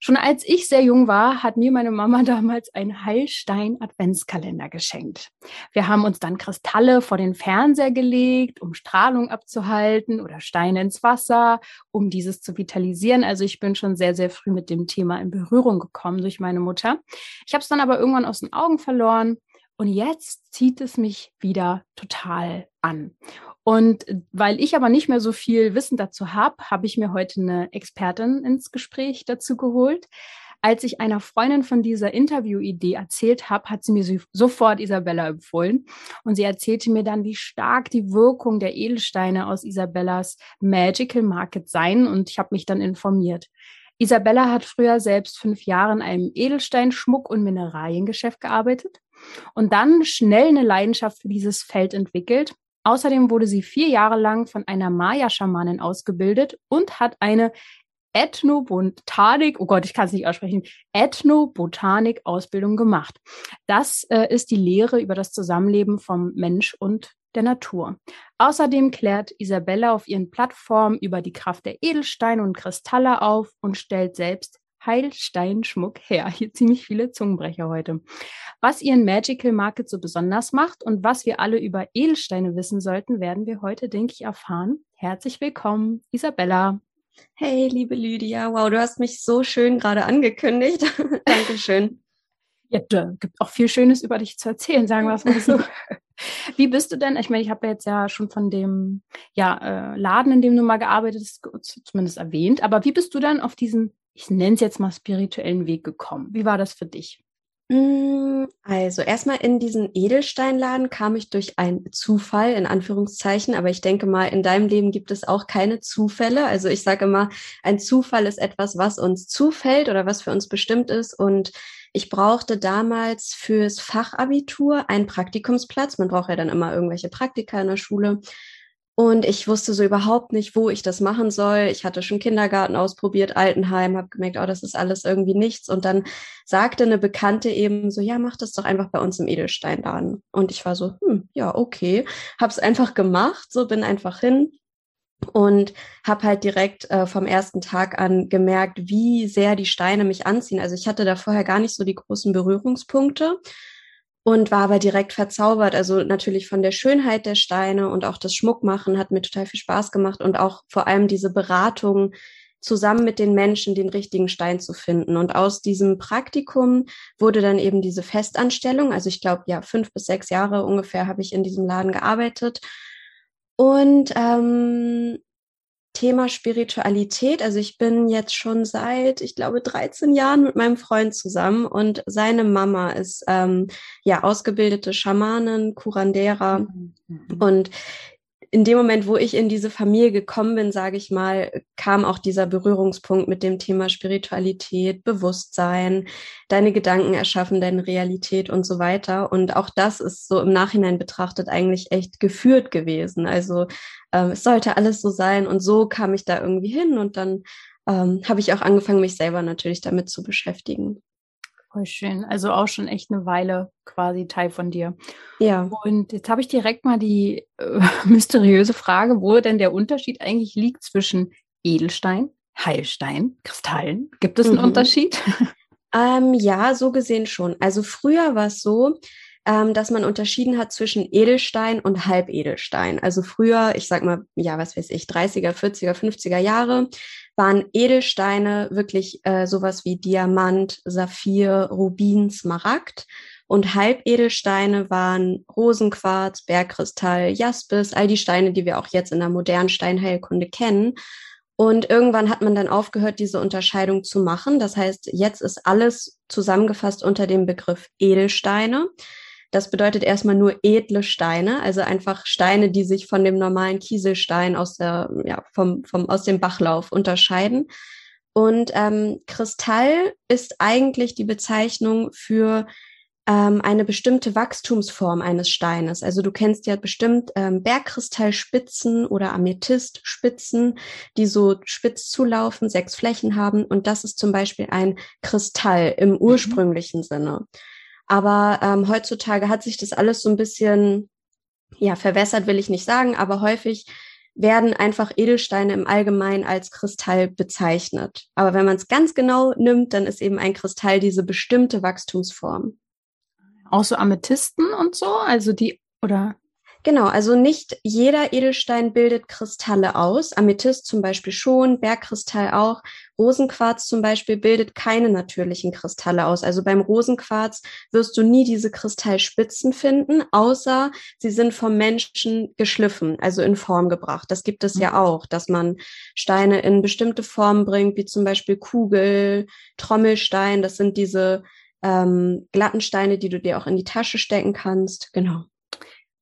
Schon als ich sehr jung war, hat mir meine Mama damals einen Heilstein-Adventskalender geschenkt. Wir haben uns dann Kristalle vor den Fernseher gelegt, um Strahlung abzuhalten oder Steine ins Wasser, um dieses zu vitalisieren. Also ich bin schon sehr, sehr früh mit dem Thema in Berührung gekommen durch meine Mutter. Ich habe es dann aber irgendwann aus den Augen verloren und jetzt zieht es mich wieder total an. Und weil ich aber nicht mehr so viel Wissen dazu habe, habe ich mir heute eine Expertin ins Gespräch dazu geholt. Als ich einer Freundin von dieser Interviewidee erzählt habe, hat sie mir sofort Isabella empfohlen. Und sie erzählte mir dann, wie stark die Wirkung der Edelsteine aus Isabellas Magical Market seien. Und ich habe mich dann informiert. Isabella hat früher selbst fünf Jahre in einem Edelsteinschmuck- und Mineraliengeschäft gearbeitet und dann schnell eine Leidenschaft für dieses Feld entwickelt Außerdem wurde sie vier Jahre lang von einer Maya-Schamanin ausgebildet und hat eine Ethnobotanik, oh Gott, ich kann es nicht aussprechen, Ethnobotanik-Ausbildung gemacht. Das äh, ist die Lehre über das Zusammenleben vom Mensch und der Natur. Außerdem klärt Isabella auf ihren Plattformen über die Kraft der Edelsteine und Kristalle auf und stellt selbst Heilsteinschmuck her. Hier ziemlich viele Zungenbrecher heute. Was ihren Magical Market so besonders macht und was wir alle über Edelsteine wissen sollten, werden wir heute, denke ich, erfahren. Herzlich willkommen, Isabella. Hey, liebe Lydia. Wow, du hast mich so schön gerade angekündigt. Dankeschön. Ja, da gibt auch viel Schönes über dich zu erzählen, sagen wir es mal so. Wie bist du denn? Ich meine, ich habe jetzt ja schon von dem ja, äh, Laden, in dem du mal gearbeitet hast, zumindest erwähnt. Aber wie bist du dann auf diesen ich nenne es jetzt mal spirituellen Weg gekommen? Wie war das für dich? Mm, also erstmal in diesen Edelsteinladen kam ich durch einen Zufall, in Anführungszeichen, aber ich denke mal, in deinem Leben gibt es auch keine Zufälle. Also ich sage immer, ein Zufall ist etwas, was uns zufällt oder was für uns bestimmt ist. Und ich brauchte damals fürs Fachabitur einen Praktikumsplatz. Man braucht ja dann immer irgendwelche Praktika in der Schule. Und ich wusste so überhaupt nicht, wo ich das machen soll. Ich hatte schon Kindergarten ausprobiert, Altenheim, habe gemerkt, oh, das ist alles irgendwie nichts. Und dann sagte eine Bekannte eben so, ja, mach das doch einfach bei uns im Edelsteinladen. Und ich war so, hm, ja, okay. Hab's einfach gemacht, so bin einfach hin und habe halt direkt äh, vom ersten Tag an gemerkt, wie sehr die Steine mich anziehen. Also ich hatte da vorher gar nicht so die großen Berührungspunkte und war aber direkt verzaubert. Also natürlich von der Schönheit der Steine und auch das Schmuckmachen hat mir total viel Spaß gemacht und auch vor allem diese Beratung zusammen mit den Menschen den richtigen Stein zu finden. Und aus diesem Praktikum wurde dann eben diese Festanstellung. Also ich glaube, ja, fünf bis sechs Jahre ungefähr habe ich in diesem Laden gearbeitet. Und ähm, Thema Spiritualität. Also ich bin jetzt schon seit, ich glaube, 13 Jahren mit meinem Freund zusammen und seine Mama ist ähm, ja ausgebildete Schamanin, Kurandera. Mhm. Und in dem Moment, wo ich in diese Familie gekommen bin, sage ich mal, kam auch dieser Berührungspunkt mit dem Thema Spiritualität, Bewusstsein, deine Gedanken erschaffen, deine Realität und so weiter. Und auch das ist so im Nachhinein betrachtet eigentlich echt geführt gewesen. Also ähm, es sollte alles so sein. Und so kam ich da irgendwie hin und dann ähm, habe ich auch angefangen, mich selber natürlich damit zu beschäftigen. Voll schön. Also auch schon echt eine Weile quasi Teil von dir. Ja. Und jetzt habe ich direkt mal die äh, mysteriöse Frage, wo denn der Unterschied eigentlich liegt zwischen Edelstein, Heilstein, Kristallen. Gibt es einen mhm. Unterschied? Ähm, ja, so gesehen schon. Also früher war es so, ähm, dass man unterschieden hat zwischen Edelstein und Halbedelstein. Also früher, ich sag mal, ja, was weiß ich, 30er, 40er, 50er Jahre, waren Edelsteine wirklich äh, sowas wie Diamant, Saphir, Rubin, Smaragd. Und Halbedelsteine waren Rosenquarz, Bergkristall, Jaspis, all die Steine, die wir auch jetzt in der modernen Steinheilkunde kennen. Und irgendwann hat man dann aufgehört, diese Unterscheidung zu machen. Das heißt, jetzt ist alles zusammengefasst unter dem Begriff Edelsteine. Das bedeutet erstmal nur edle Steine, also einfach Steine, die sich von dem normalen Kieselstein aus der, ja, vom, vom, aus dem Bachlauf unterscheiden. Und ähm, Kristall ist eigentlich die Bezeichnung für ähm, eine bestimmte Wachstumsform eines Steines. Also du kennst ja bestimmt ähm, Bergkristallspitzen oder Amethystspitzen, die so spitz zulaufen, sechs Flächen haben. Und das ist zum Beispiel ein Kristall im mhm. ursprünglichen mhm. Sinne. Aber ähm, heutzutage hat sich das alles so ein bisschen, ja, verwässert will ich nicht sagen, aber häufig werden einfach Edelsteine im Allgemeinen als Kristall bezeichnet. Aber wenn man es ganz genau nimmt, dann ist eben ein Kristall diese bestimmte Wachstumsform. Auch so Amethysten und so, also die, oder? Genau, also nicht jeder Edelstein bildet Kristalle aus. Amethyst zum Beispiel schon, Bergkristall auch. Rosenquarz zum Beispiel bildet keine natürlichen Kristalle aus. Also beim Rosenquarz wirst du nie diese Kristallspitzen finden, außer sie sind vom Menschen geschliffen, also in Form gebracht. Das gibt es ja mhm. auch, dass man Steine in bestimmte Formen bringt, wie zum Beispiel Kugel, Trommelstein. Das sind diese ähm, glatten Steine, die du dir auch in die Tasche stecken kannst. Genau.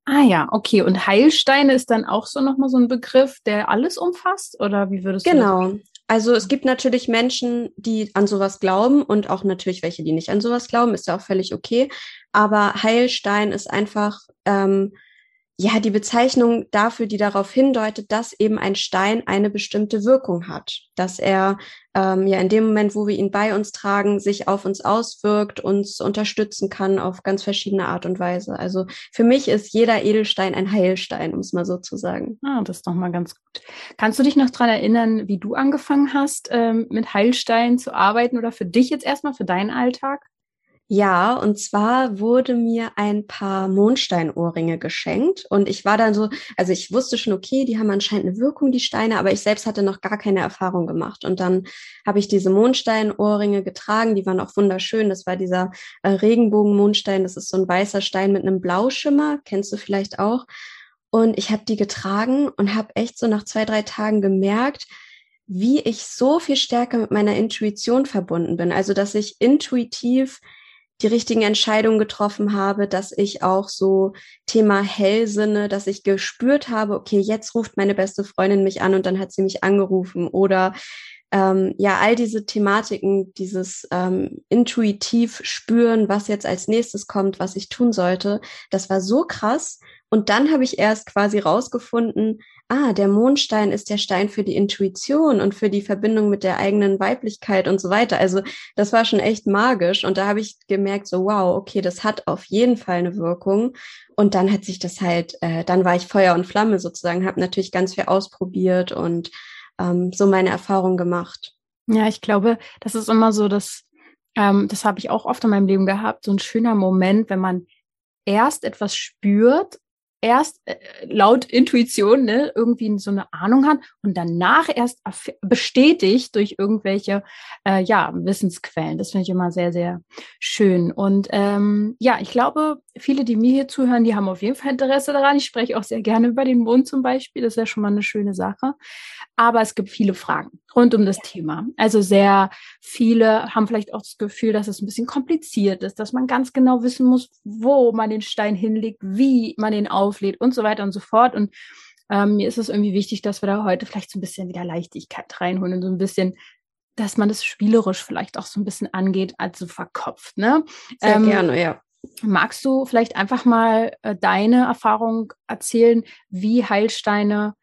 Ah ja, okay. Und Heilsteine ist dann auch so nochmal so ein Begriff, der alles umfasst? Oder wie würdest du Genau. Also es gibt natürlich Menschen, die an sowas glauben und auch natürlich welche, die nicht an sowas glauben, ist ja auch völlig okay. Aber Heilstein ist einfach ähm, ja die Bezeichnung dafür, die darauf hindeutet, dass eben ein Stein eine bestimmte Wirkung hat, dass er ähm, ja in dem Moment, wo wir ihn bei uns tragen, sich auf uns auswirkt, uns unterstützen kann auf ganz verschiedene Art und Weise. Also für mich ist jeder Edelstein ein Heilstein, um es mal so zu sagen. Ah, das ist doch mal ganz gut. Kannst du dich noch dran erinnern, wie du angefangen hast, ähm, mit Heilsteinen zu arbeiten oder für dich jetzt erstmal, für deinen Alltag? Ja, und zwar wurde mir ein paar Mondsteinohrringe geschenkt und ich war dann so, also ich wusste schon, okay, die haben anscheinend eine Wirkung, die Steine, aber ich selbst hatte noch gar keine Erfahrung gemacht. Und dann habe ich diese Mondsteinohrringe getragen, die waren auch wunderschön. Das war dieser äh, Regenbogen-Mondstein, das ist so ein weißer Stein mit einem Blauschimmer, kennst du vielleicht auch. Und ich habe die getragen und habe echt so nach zwei, drei Tagen gemerkt, wie ich so viel stärker mit meiner Intuition verbunden bin. Also, dass ich intuitiv die richtigen Entscheidungen getroffen habe, dass ich auch so Thema Hellsinne, dass ich gespürt habe, okay, jetzt ruft meine beste Freundin mich an und dann hat sie mich angerufen oder ähm, ja, all diese Thematiken, dieses ähm, intuitiv spüren, was jetzt als nächstes kommt, was ich tun sollte, das war so krass. Und dann habe ich erst quasi rausgefunden, ah, der Mondstein ist der Stein für die Intuition und für die Verbindung mit der eigenen Weiblichkeit und so weiter. Also das war schon echt magisch. Und da habe ich gemerkt, so wow, okay, das hat auf jeden Fall eine Wirkung. Und dann hat sich das halt, äh, dann war ich Feuer und Flamme sozusagen, habe natürlich ganz viel ausprobiert und ähm, so meine Erfahrung gemacht. Ja, ich glaube, das ist immer so, dass ähm, das habe ich auch oft in meinem Leben gehabt, so ein schöner Moment, wenn man erst etwas spürt erst äh, laut Intuition ne, irgendwie so eine Ahnung hat und danach erst bestätigt durch irgendwelche äh, ja, Wissensquellen. Das finde ich immer sehr, sehr schön. Und ähm, ja, ich glaube, viele, die mir hier zuhören, die haben auf jeden Fall Interesse daran. Ich spreche auch sehr gerne über den Mond zum Beispiel. Das ist ja schon mal eine schöne Sache. Aber es gibt viele Fragen rund um das Thema. Also sehr viele haben vielleicht auch das Gefühl, dass es ein bisschen kompliziert ist, dass man ganz genau wissen muss, wo man den Stein hinlegt, wie man den auflädt und so weiter und so fort. Und ähm, mir ist es irgendwie wichtig, dass wir da heute vielleicht so ein bisschen wieder Leichtigkeit reinholen und so ein bisschen dass man das spielerisch vielleicht auch so ein bisschen angeht, also verkopft. Ne? Sehr ähm, gerne, ja. Magst du vielleicht einfach mal äh, deine Erfahrung erzählen, wie Heilsteine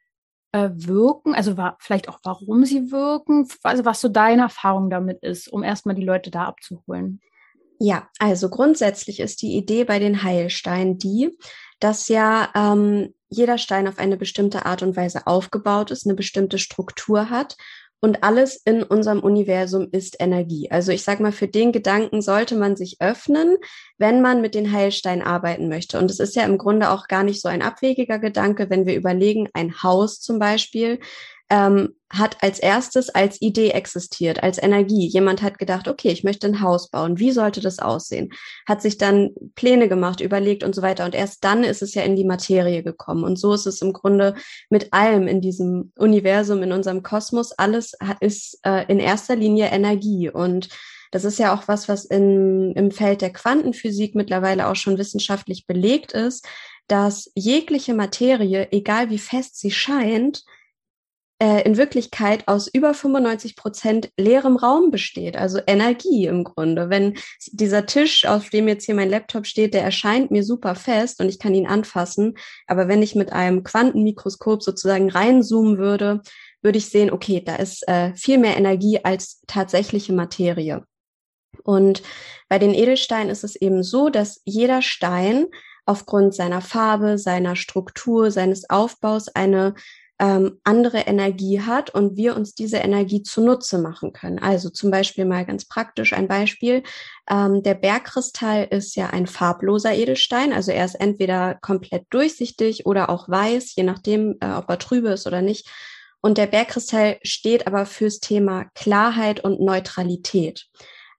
äh, wirken, also war, vielleicht auch warum sie wirken, also was so deine Erfahrung damit ist, um erstmal die Leute da abzuholen. Ja, also grundsätzlich ist die Idee bei den Heilsteinen die, dass ja ähm, jeder Stein auf eine bestimmte Art und Weise aufgebaut ist, eine bestimmte Struktur hat und alles in unserem Universum ist Energie. Also ich sage mal, für den Gedanken sollte man sich öffnen, wenn man mit den Heilsteinen arbeiten möchte. Und es ist ja im Grunde auch gar nicht so ein abwegiger Gedanke, wenn wir überlegen, ein Haus zum Beispiel ähm, hat als erstes als Idee existiert, als Energie. Jemand hat gedacht, okay, ich möchte ein Haus bauen. Wie sollte das aussehen? Hat sich dann Pläne gemacht, überlegt und so weiter. Und erst dann ist es ja in die Materie gekommen. Und so ist es im Grunde mit allem in diesem Universum, in unserem Kosmos. Alles ist äh, in erster Linie Energie. Und das ist ja auch was, was in, im Feld der Quantenphysik mittlerweile auch schon wissenschaftlich belegt ist, dass jegliche Materie, egal wie fest sie scheint, äh, in Wirklichkeit aus über 95 Prozent leerem Raum besteht, also Energie im Grunde. Wenn dieser Tisch, auf dem jetzt hier mein Laptop steht, der erscheint mir super fest und ich kann ihn anfassen, aber wenn ich mit einem Quantenmikroskop sozusagen reinzoomen würde, würde ich sehen, okay, da ist äh, viel mehr Energie als tatsächliche Materie. Und bei den Edelsteinen ist es eben so, dass jeder Stein aufgrund seiner Farbe, seiner Struktur, seines Aufbaus eine ähm, andere Energie hat und wir uns diese Energie zunutze machen können. Also zum Beispiel mal ganz praktisch ein Beispiel. Ähm, der Bergkristall ist ja ein farbloser Edelstein, also er ist entweder komplett durchsichtig oder auch weiß, je nachdem, äh, ob er trübe ist oder nicht. Und der Bergkristall steht aber fürs Thema Klarheit und Neutralität.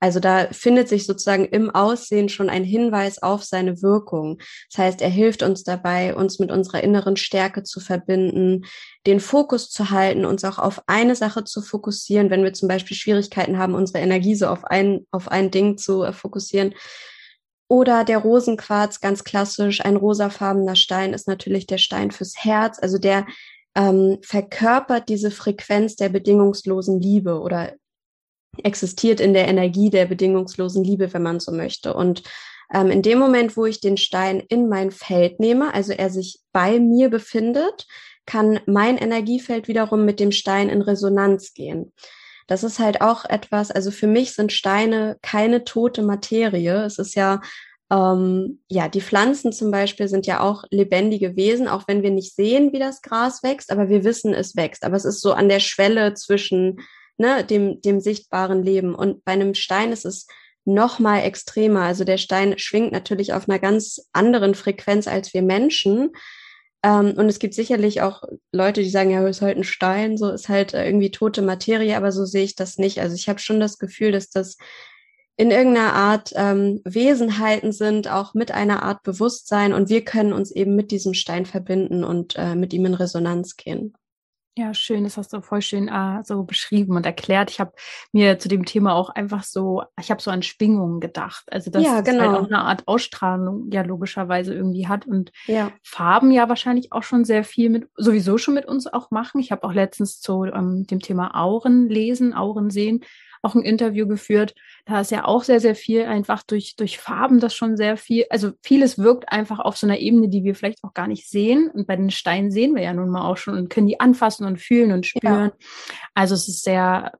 Also da findet sich sozusagen im Aussehen schon ein Hinweis auf seine Wirkung. Das heißt, er hilft uns dabei, uns mit unserer inneren Stärke zu verbinden, den Fokus zu halten, uns auch auf eine Sache zu fokussieren, wenn wir zum Beispiel Schwierigkeiten haben, unsere Energie so auf ein, auf ein Ding zu äh, fokussieren. Oder der Rosenquarz, ganz klassisch, ein rosafarbener Stein ist natürlich der Stein fürs Herz, also der ähm, verkörpert diese Frequenz der bedingungslosen Liebe oder existiert in der Energie der bedingungslosen Liebe, wenn man so möchte. Und ähm, in dem Moment, wo ich den Stein in mein Feld nehme, also er sich bei mir befindet, kann mein Energiefeld wiederum mit dem Stein in Resonanz gehen. Das ist halt auch etwas, also für mich sind Steine keine tote Materie. Es ist ja, ähm, ja, die Pflanzen zum Beispiel sind ja auch lebendige Wesen, auch wenn wir nicht sehen, wie das Gras wächst, aber wir wissen, es wächst. Aber es ist so an der Schwelle zwischen ne, dem, dem sichtbaren Leben. Und bei einem Stein ist es noch mal extremer. Also der Stein schwingt natürlich auf einer ganz anderen Frequenz als wir Menschen. Ähm, und es gibt sicherlich auch Leute, die sagen, ja, ist halt ein Stein, so ist halt irgendwie tote Materie, aber so sehe ich das nicht. Also ich habe schon das Gefühl, dass das in irgendeiner Art ähm, Wesenheiten sind, auch mit einer Art Bewusstsein und wir können uns eben mit diesem Stein verbinden und äh, mit ihm in Resonanz gehen. Ja, schön, das hast du voll schön äh, so beschrieben und erklärt. Ich habe mir zu dem Thema auch einfach so, ich habe so an Schwingungen gedacht. Also dass ja, genau. es halt auch eine Art Ausstrahlung ja logischerweise irgendwie hat und ja. Farben ja wahrscheinlich auch schon sehr viel mit, sowieso schon mit uns auch machen. Ich habe auch letztens zu ähm, dem Thema Auren lesen, Auren sehen, auch ein Interview geführt. Da ist ja auch sehr, sehr viel einfach durch, durch Farben das schon sehr viel, also vieles wirkt einfach auf so einer Ebene, die wir vielleicht auch gar nicht sehen. Und bei den Steinen sehen wir ja nun mal auch schon und können die anfassen und fühlen und spüren. Ja. Also es ist sehr,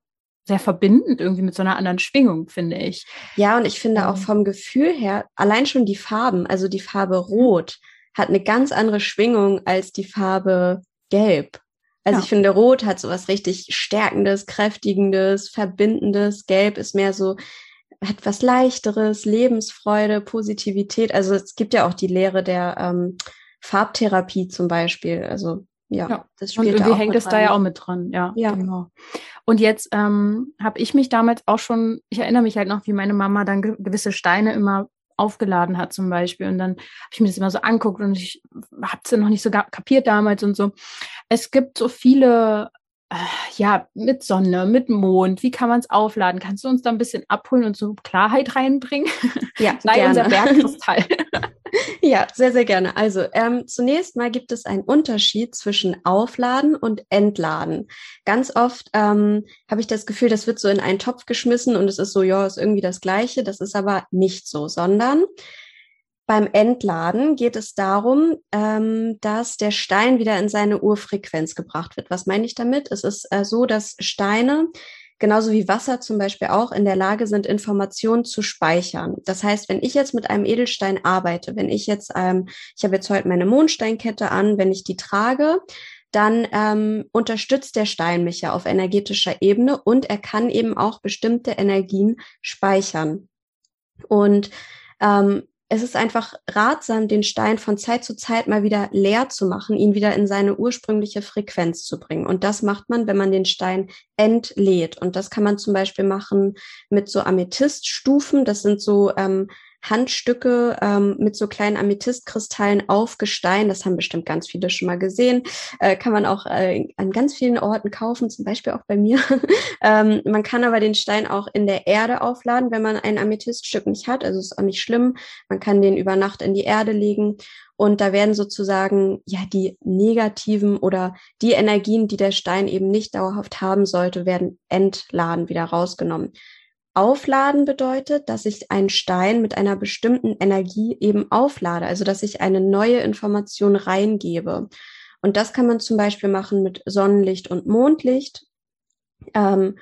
sehr verbindend irgendwie mit so einer anderen Schwingung, finde ich. Ja, und ich finde auch vom Gefühl her, allein schon die Farben, also die Farbe Rot hat eine ganz andere Schwingung als die Farbe Gelb. Also ja. ich finde, Rot hat so was richtig Stärkendes, Kräftigendes, Verbindendes. Gelb ist mehr so etwas Leichteres, Lebensfreude, Positivität. Also es gibt ja auch die Lehre der ähm, Farbtherapie zum Beispiel. Also ja, ja. das spielt Und irgendwie da hängt es da ja auch mit dran. Ja, ja. genau. Und jetzt ähm, habe ich mich damals auch schon, ich erinnere mich halt noch, wie meine Mama dann gewisse Steine immer aufgeladen hat zum Beispiel. Und dann habe ich mir das immer so anguckt und ich habe es ja noch nicht so kapiert damals und so. Es gibt so viele, äh, ja, mit Sonne, mit Mond, wie kann man es aufladen? Kannst du uns da ein bisschen abholen und so Klarheit reinbringen? Ja, Sei gerne. unser Bergkristall. Ja, sehr, sehr gerne. Also ähm, zunächst mal gibt es einen Unterschied zwischen Aufladen und Entladen. Ganz oft ähm, habe ich das Gefühl, das wird so in einen Topf geschmissen und es ist so, ja, ist irgendwie das Gleiche. Das ist aber nicht so, sondern beim Entladen geht es darum, ähm, dass der Stein wieder in seine Urfrequenz gebracht wird. Was meine ich damit? Es ist äh, so, dass Steine genauso wie Wasser zum Beispiel auch in der Lage sind, Informationen zu speichern. Das heißt, wenn ich jetzt mit einem Edelstein arbeite, wenn ich jetzt, ähm, ich habe jetzt heute meine Mondsteinkette an, wenn ich die trage, dann ähm, unterstützt der Stein mich ja auf energetischer Ebene und er kann eben auch bestimmte Energien speichern. Und ähm, es ist einfach ratsam, den Stein von Zeit zu Zeit mal wieder leer zu machen, ihn wieder in seine ursprüngliche Frequenz zu bringen. Und das macht man, wenn man den Stein entlädt. Und das kann man zum Beispiel machen mit so Amethyststufen. Das sind so ähm, Handstücke ähm, mit so kleinen Amethystkristallen auf Gestein. Das haben bestimmt ganz viele schon mal gesehen. Äh, kann man auch äh, an ganz vielen Orten kaufen, zum Beispiel auch bei mir. ähm, man kann aber den Stein auch in der Erde aufladen, wenn man ein Amethyststück nicht hat. Also ist auch nicht schlimm. Man kann den über Nacht in die Erde legen. Und da werden sozusagen ja die negativen oder die Energien, die der Stein eben nicht dauerhaft haben sollte, werden entladen, wieder rausgenommen. Aufladen bedeutet, dass ich einen Stein mit einer bestimmten Energie eben auflade, also dass ich eine neue Information reingebe. Und das kann man zum Beispiel machen mit Sonnenlicht und Mondlicht. Ähm,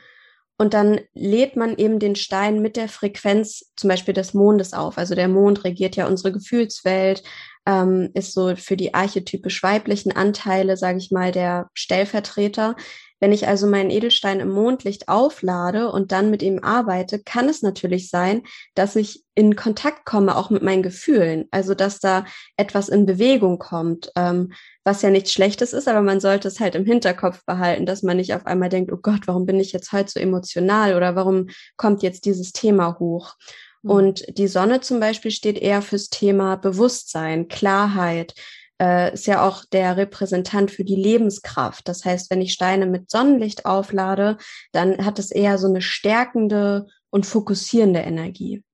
und dann lädt man eben den Stein mit der Frequenz zum Beispiel des Mondes auf. Also der Mond regiert ja unsere Gefühlswelt, ähm, ist so für die archetypisch weiblichen Anteile, sage ich mal, der Stellvertreter. Wenn ich also meinen Edelstein im Mondlicht auflade und dann mit ihm arbeite, kann es natürlich sein, dass ich in Kontakt komme, auch mit meinen Gefühlen. Also, dass da etwas in Bewegung kommt, ähm, was ja nichts Schlechtes ist, aber man sollte es halt im Hinterkopf behalten, dass man nicht auf einmal denkt, oh Gott, warum bin ich jetzt heute so emotional oder warum kommt jetzt dieses Thema hoch? Mhm. Und die Sonne zum Beispiel steht eher fürs Thema Bewusstsein, Klarheit, äh, ist ja auch der Repräsentant für die Lebenskraft. Das heißt, wenn ich Steine mit Sonnenlicht auflade, dann hat es eher so eine stärkende und fokussierende Energie.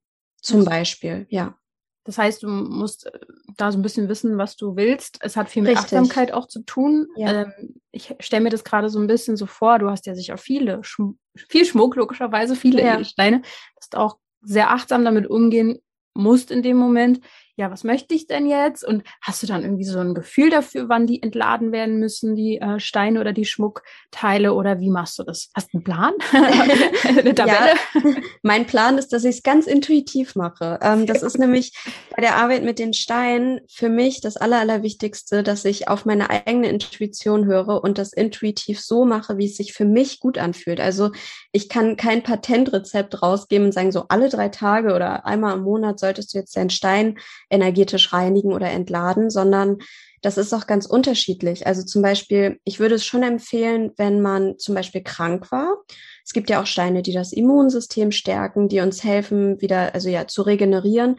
Zum Beispiel, ja. Das heißt, du musst äh, da so ein bisschen wissen, was du willst. Es hat viel mit Richtig. Achtsamkeit auch zu tun. Ja. Ähm, ich stelle mir das gerade so ein bisschen so vor, du hast ja sicher viele, Schm viel Schmuck, logischerweise, viele ja. Steine. Du auch sehr achtsam damit umgehen musst in dem Moment ja, was möchte ich denn jetzt? Und hast du dann irgendwie so ein Gefühl dafür, wann die entladen werden müssen, die äh, Steine oder die Schmuckteile? Oder wie machst du das? Hast du einen Plan? Eine Tabelle? Ja, mein Plan ist, dass ich es ganz intuitiv mache. Ähm, das ist nämlich bei der Arbeit mit den Steinen für mich das Aller, Allerwichtigste, dass ich auf meine eigene Intuition höre und das intuitiv so mache, wie es sich für mich gut anfühlt. Also ich kann kein Patentrezept rausgeben und sagen, so alle drei Tage oder einmal im Monat solltest du jetzt deinen Stein energetisch reinigen oder entladen, sondern das ist auch ganz unterschiedlich. Also zum Beispiel, ich würde es schon empfehlen, wenn man zum Beispiel krank war. Es gibt ja auch Steine, die das Immunsystem stärken, die uns helfen, wieder, also ja, zu regenerieren.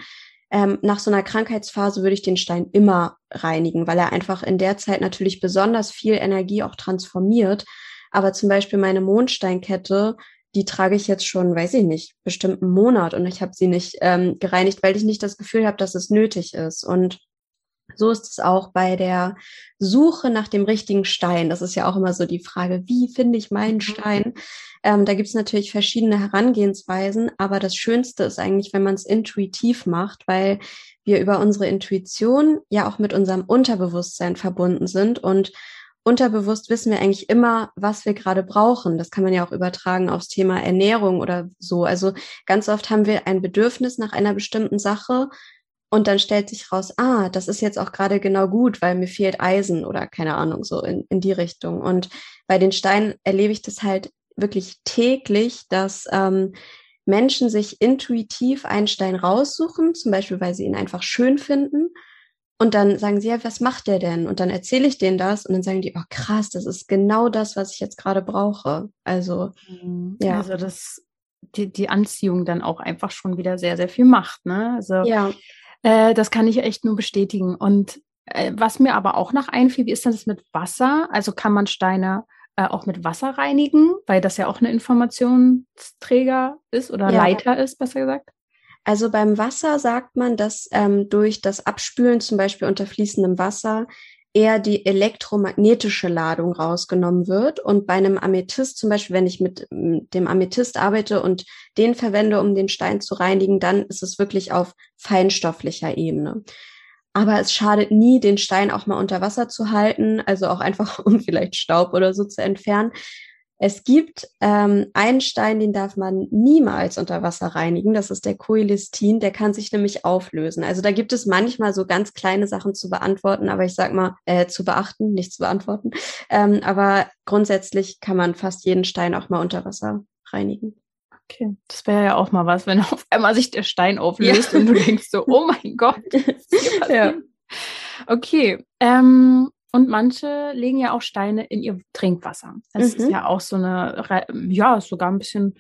Ähm, nach so einer Krankheitsphase würde ich den Stein immer reinigen, weil er einfach in der Zeit natürlich besonders viel Energie auch transformiert. Aber zum Beispiel meine Mondsteinkette, die trage ich jetzt schon, weiß ich nicht, bestimmt einen Monat und ich habe sie nicht ähm, gereinigt, weil ich nicht das Gefühl habe, dass es nötig ist. Und so ist es auch bei der Suche nach dem richtigen Stein. Das ist ja auch immer so die Frage, wie finde ich meinen mhm. Stein? Ähm, da gibt es natürlich verschiedene Herangehensweisen, aber das Schönste ist eigentlich, wenn man es intuitiv macht, weil wir über unsere Intuition ja auch mit unserem Unterbewusstsein verbunden sind und unterbewusst wissen wir eigentlich immer, was wir gerade brauchen. Das kann man ja auch übertragen aufs Thema Ernährung oder so. Also ganz oft haben wir ein Bedürfnis nach einer bestimmten Sache und dann stellt sich raus, ah, das ist jetzt auch gerade genau gut, weil mir fehlt Eisen oder keine Ahnung, so in, in die Richtung. Und bei den Steinen erlebe ich das halt wirklich täglich, dass ähm, Menschen sich intuitiv einen Stein raussuchen, zum Beispiel, weil sie ihn einfach schön finden und dann sagen sie, ja, was macht der denn? Und dann erzähle ich denen das und dann sagen die, oh krass, das ist genau das, was ich jetzt gerade brauche. Also, mhm. ja. Also das, die, die Anziehung dann auch einfach schon wieder sehr, sehr viel macht, ne? Also, ja. Äh, das kann ich echt nur bestätigen. Und äh, was mir aber auch noch einfiel, wie ist denn das mit Wasser? Also kann man Steine äh, auch mit Wasser reinigen, weil das ja auch eine Informationsträger ist oder ja. Leiter ist, besser gesagt? Also beim Wasser sagt man, dass ähm, durch das Abspülen zum Beispiel unter fließendem Wasser eher die elektromagnetische Ladung rausgenommen wird. Und bei einem Amethyst, zum Beispiel, wenn ich mit dem Amethyst arbeite und den verwende, um den Stein zu reinigen, dann ist es wirklich auf feinstofflicher Ebene. Aber es schadet nie, den Stein auch mal unter Wasser zu halten, also auch einfach, um vielleicht Staub oder so zu entfernen, es gibt ähm, einen Stein, den darf man niemals unter Wasser reinigen. Das ist der Coelistin. Der kann sich nämlich auflösen. Also da gibt es manchmal so ganz kleine Sachen zu beantworten, aber ich sag mal äh, zu beachten, nicht zu beantworten. Ähm, aber grundsätzlich kann man fast jeden Stein auch mal unter Wasser reinigen. Okay, das wäre ja auch mal was, wenn auf einmal sich der Stein auflöst ja. und du denkst so, oh mein Gott. ja. Okay, ähm, und manche legen ja auch Steine in ihr Trinkwasser. Das mhm. ist ja auch so eine, ja, sogar ein bisschen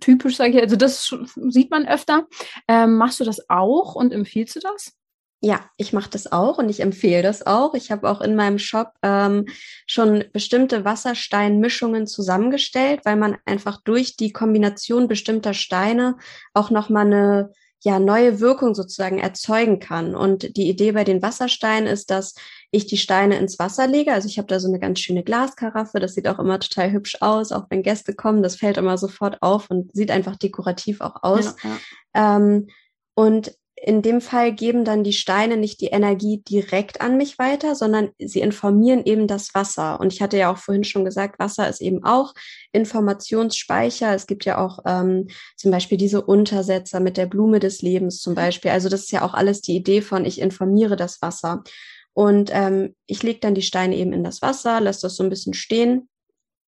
typisch, sage ich. Also das sieht man öfter. Ähm, machst du das auch und empfiehlst du das? Ja, ich mache das auch und ich empfehle das auch. Ich habe auch in meinem Shop ähm, schon bestimmte Wassersteinmischungen zusammengestellt, weil man einfach durch die Kombination bestimmter Steine auch nochmal eine ja, neue Wirkung sozusagen erzeugen kann. Und die Idee bei den Wassersteinen ist, dass ich die Steine ins Wasser lege. Also ich habe da so eine ganz schöne Glaskaraffe. Das sieht auch immer total hübsch aus, auch wenn Gäste kommen. Das fällt immer sofort auf und sieht einfach dekorativ auch aus. Ja, ja. Ähm, und in dem Fall geben dann die Steine nicht die Energie direkt an mich weiter, sondern sie informieren eben das Wasser. Und ich hatte ja auch vorhin schon gesagt, Wasser ist eben auch Informationsspeicher. Es gibt ja auch ähm, zum Beispiel diese Untersetzer mit der Blume des Lebens zum Beispiel. Also das ist ja auch alles die Idee von, ich informiere das Wasser. Und ähm, ich lege dann die Steine eben in das Wasser, lasse das so ein bisschen stehen.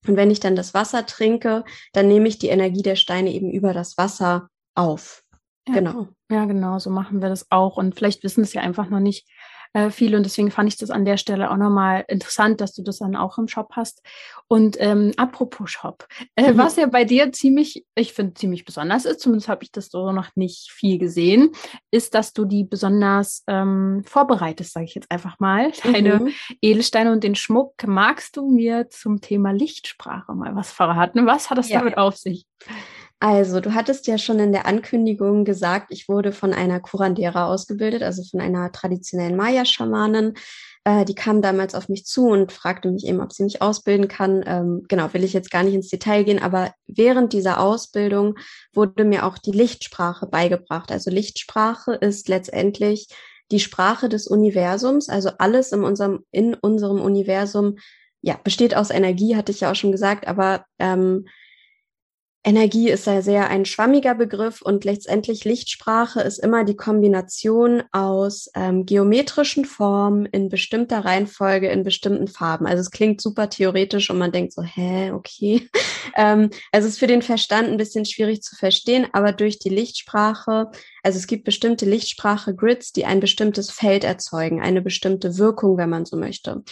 Und wenn ich dann das Wasser trinke, dann nehme ich die Energie der Steine eben über das Wasser auf. Ja, genau. Ja, genau, so machen wir das auch. Und vielleicht wissen es ja einfach noch nicht äh, viele. Und deswegen fand ich das an der Stelle auch nochmal interessant, dass du das dann auch im Shop hast. Und ähm, apropos Shop, äh, mhm. was ja bei dir ziemlich, ich finde, ziemlich besonders ist, zumindest habe ich das so noch nicht viel gesehen, ist, dass du die besonders ähm, vorbereitest, sage ich jetzt einfach mal. Deine mhm. Edelsteine und den Schmuck. Magst du mir zum Thema Lichtsprache mal was verraten? Was hat das ja. damit auf sich? Also, du hattest ja schon in der Ankündigung gesagt, ich wurde von einer Curandera ausgebildet, also von einer traditionellen Maya-Schamanin. Äh, die kam damals auf mich zu und fragte mich eben, ob sie mich ausbilden kann. Ähm, genau, will ich jetzt gar nicht ins Detail gehen, aber während dieser Ausbildung wurde mir auch die Lichtsprache beigebracht. Also Lichtsprache ist letztendlich die Sprache des Universums, also alles in unserem, in unserem Universum, ja, besteht aus Energie, hatte ich ja auch schon gesagt, aber ähm, Energie ist ja sehr ein schwammiger Begriff und letztendlich Lichtsprache ist immer die Kombination aus ähm, geometrischen Formen in bestimmter Reihenfolge in bestimmten Farben. Also es klingt super theoretisch und man denkt so, hä, okay. ähm, also es ist für den Verstand ein bisschen schwierig zu verstehen, aber durch die Lichtsprache, also es gibt bestimmte Lichtsprache-Grids, die ein bestimmtes Feld erzeugen, eine bestimmte Wirkung, wenn man so möchte.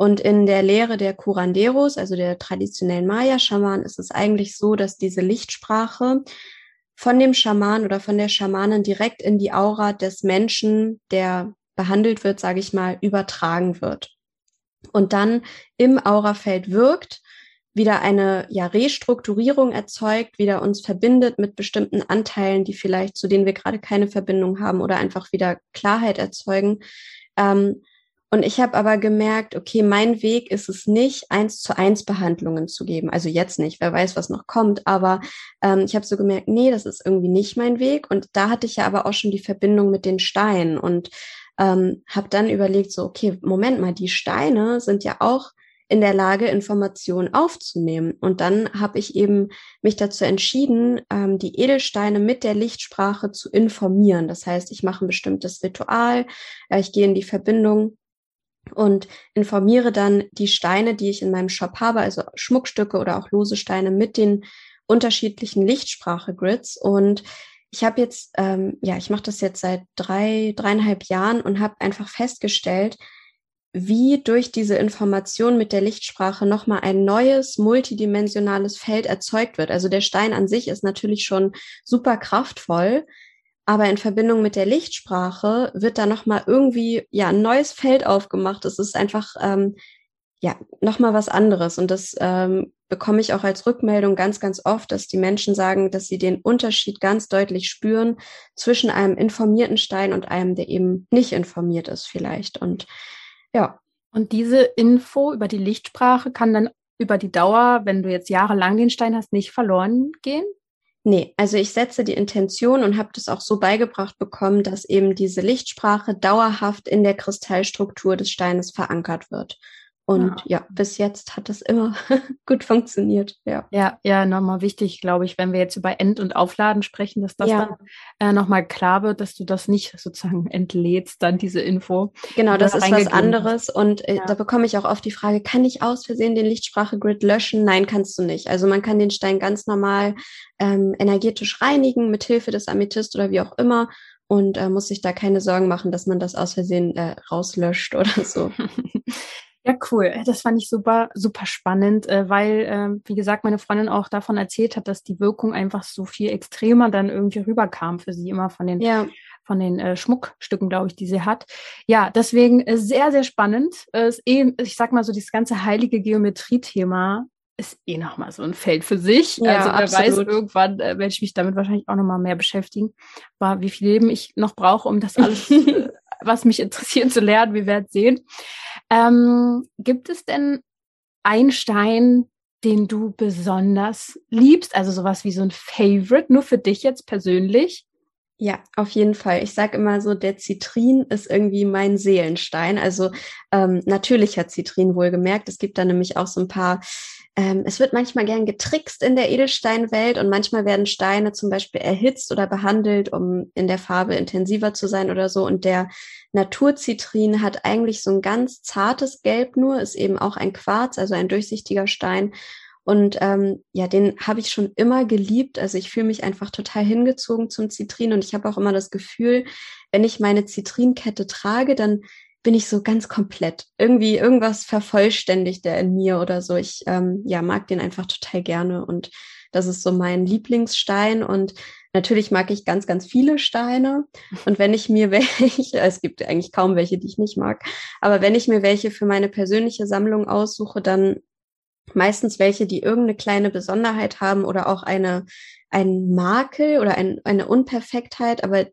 Und in der Lehre der Curanderos, also der traditionellen Maya-Schamanen, ist es eigentlich so, dass diese Lichtsprache von dem Schaman oder von der Schamanin direkt in die Aura des Menschen, der behandelt wird, sage ich mal, übertragen wird. Und dann im Aurafeld wirkt, wieder eine ja, Restrukturierung erzeugt, wieder uns verbindet mit bestimmten Anteilen, die vielleicht, zu denen wir gerade keine Verbindung haben oder einfach wieder Klarheit erzeugen. Ähm, und ich habe aber gemerkt, okay, mein Weg ist es nicht, eins zu eins Behandlungen zu geben. Also jetzt nicht, wer weiß, was noch kommt. Aber ähm, ich habe so gemerkt, nee, das ist irgendwie nicht mein Weg. Und da hatte ich ja aber auch schon die Verbindung mit den Steinen und ähm, habe dann überlegt, so, okay, Moment mal, die Steine sind ja auch in der Lage, Informationen aufzunehmen. Und dann habe ich eben mich dazu entschieden, ähm, die Edelsteine mit der Lichtsprache zu informieren. Das heißt, ich mache ein bestimmtes Ritual, äh, ich gehe in die Verbindung und informiere dann die Steine, die ich in meinem Shop habe, also Schmuckstücke oder auch lose Steine mit den unterschiedlichen Lichtsprache-Grids. Und ich habe jetzt, ähm, ja, ich mache das jetzt seit drei, dreieinhalb Jahren und habe einfach festgestellt, wie durch diese Information mit der Lichtsprache nochmal ein neues multidimensionales Feld erzeugt wird. Also der Stein an sich ist natürlich schon super kraftvoll, aber in Verbindung mit der Lichtsprache wird da nochmal irgendwie ja ein neues Feld aufgemacht. Es ist einfach ähm, ja nochmal was anderes. Und das ähm, bekomme ich auch als Rückmeldung ganz, ganz oft, dass die Menschen sagen, dass sie den Unterschied ganz deutlich spüren zwischen einem informierten Stein und einem, der eben nicht informiert ist, vielleicht. Und ja. Und diese Info über die Lichtsprache kann dann über die Dauer, wenn du jetzt jahrelang den Stein hast, nicht verloren gehen? Nee, also ich setze die Intention und habe das auch so beigebracht bekommen, dass eben diese Lichtsprache dauerhaft in der Kristallstruktur des Steines verankert wird. Und ja, ja bis jetzt hat das immer gut funktioniert. Ja, ja, ja nochmal wichtig, glaube ich, wenn wir jetzt über End- und Aufladen sprechen, dass das ja. dann äh, nochmal klar wird, dass du das nicht sozusagen entlädst, dann diese Info. Genau, das ist was anderes. Und äh, ja. da bekomme ich auch oft die Frage, kann ich aus Versehen den Lichtsprache-Grid löschen? Nein, kannst du nicht. Also man kann den Stein ganz normal ähm, energetisch reinigen mit Hilfe des Amethyst oder wie auch immer und äh, muss sich da keine Sorgen machen, dass man das aus Versehen äh, rauslöscht oder so. Ja, cool. Das fand ich super, super spannend, äh, weil, äh, wie gesagt, meine Freundin auch davon erzählt hat, dass die Wirkung einfach so viel extremer dann irgendwie rüberkam für sie immer von den, ja. von den äh, Schmuckstücken, glaube ich, die sie hat. Ja, deswegen äh, sehr, sehr spannend. Ist eh, ich sag mal so, dieses ganze heilige Geometrie-Thema ist eh nochmal so ein Feld für sich. Ja, also wer absolut. weiß, irgendwann äh, werde ich mich damit wahrscheinlich auch nochmal mehr beschäftigen. Aber wie viel Leben ich noch brauche, um das alles, was mich interessiert, zu lernen, wir werden sehen. Ähm, gibt es denn einen Stein, den du besonders liebst? Also sowas wie so ein Favorite, nur für dich jetzt persönlich? Ja, auf jeden Fall. Ich sage immer so, der Zitrin ist irgendwie mein Seelenstein. Also ähm, natürlicher Zitrin wohlgemerkt. Es gibt da nämlich auch so ein paar ähm, es wird manchmal gern getrickst in der Edelsteinwelt und manchmal werden Steine zum Beispiel erhitzt oder behandelt, um in der Farbe intensiver zu sein oder so. Und der Naturzitrin hat eigentlich so ein ganz zartes Gelb nur, ist eben auch ein Quarz, also ein durchsichtiger Stein. Und ähm, ja, den habe ich schon immer geliebt. Also ich fühle mich einfach total hingezogen zum Zitrin und ich habe auch immer das Gefühl, wenn ich meine Zitrinkette trage, dann bin ich so ganz komplett. Irgendwie irgendwas vervollständigt der in mir oder so. Ich ähm, ja mag den einfach total gerne und das ist so mein Lieblingsstein und natürlich mag ich ganz, ganz viele Steine und wenn ich mir welche, es gibt eigentlich kaum welche, die ich nicht mag, aber wenn ich mir welche für meine persönliche Sammlung aussuche, dann meistens welche, die irgendeine kleine Besonderheit haben oder auch eine, ein Makel oder ein, eine Unperfektheit, aber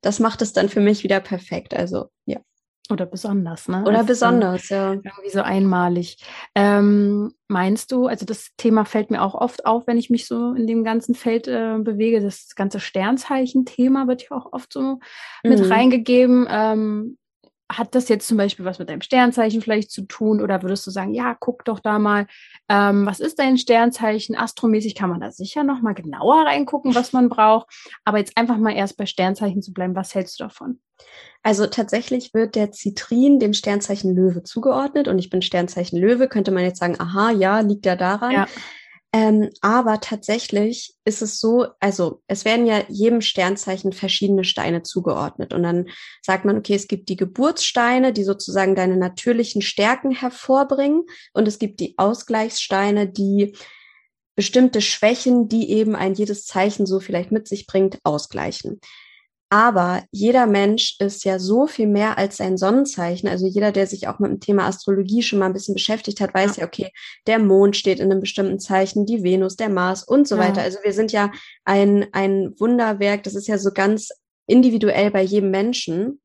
das macht es dann für mich wieder perfekt. Also ja. Oder besonders, ne? Oder also besonders, ja. Irgendwie so einmalig. Ähm, meinst du, also das Thema fällt mir auch oft auf, wenn ich mich so in dem ganzen Feld äh, bewege. Das ganze Sternzeichen-Thema wird ja auch oft so mhm. mit reingegeben. Ähm, hat das jetzt zum Beispiel was mit deinem Sternzeichen vielleicht zu tun? Oder würdest du sagen, ja, guck doch da mal, ähm, was ist dein Sternzeichen? Astromäßig kann man da sicher noch mal genauer reingucken, was man braucht. Aber jetzt einfach mal erst bei Sternzeichen zu bleiben, was hältst du davon? Also tatsächlich wird der Zitrin dem Sternzeichen Löwe zugeordnet und ich bin Sternzeichen Löwe, könnte man jetzt sagen, aha, ja, liegt ja daran. Ja. Ähm, aber tatsächlich ist es so, also es werden ja jedem Sternzeichen verschiedene Steine zugeordnet. Und dann sagt man, okay, es gibt die Geburtssteine, die sozusagen deine natürlichen Stärken hervorbringen. Und es gibt die Ausgleichssteine, die bestimmte Schwächen, die eben ein jedes Zeichen so vielleicht mit sich bringt, ausgleichen. Aber jeder Mensch ist ja so viel mehr als sein Sonnenzeichen. Also jeder, der sich auch mit dem Thema Astrologie schon mal ein bisschen beschäftigt hat, weiß ja, ja okay, der Mond steht in einem bestimmten Zeichen, die Venus, der Mars und so ja. weiter. Also wir sind ja ein, ein Wunderwerk. Das ist ja so ganz individuell bei jedem Menschen.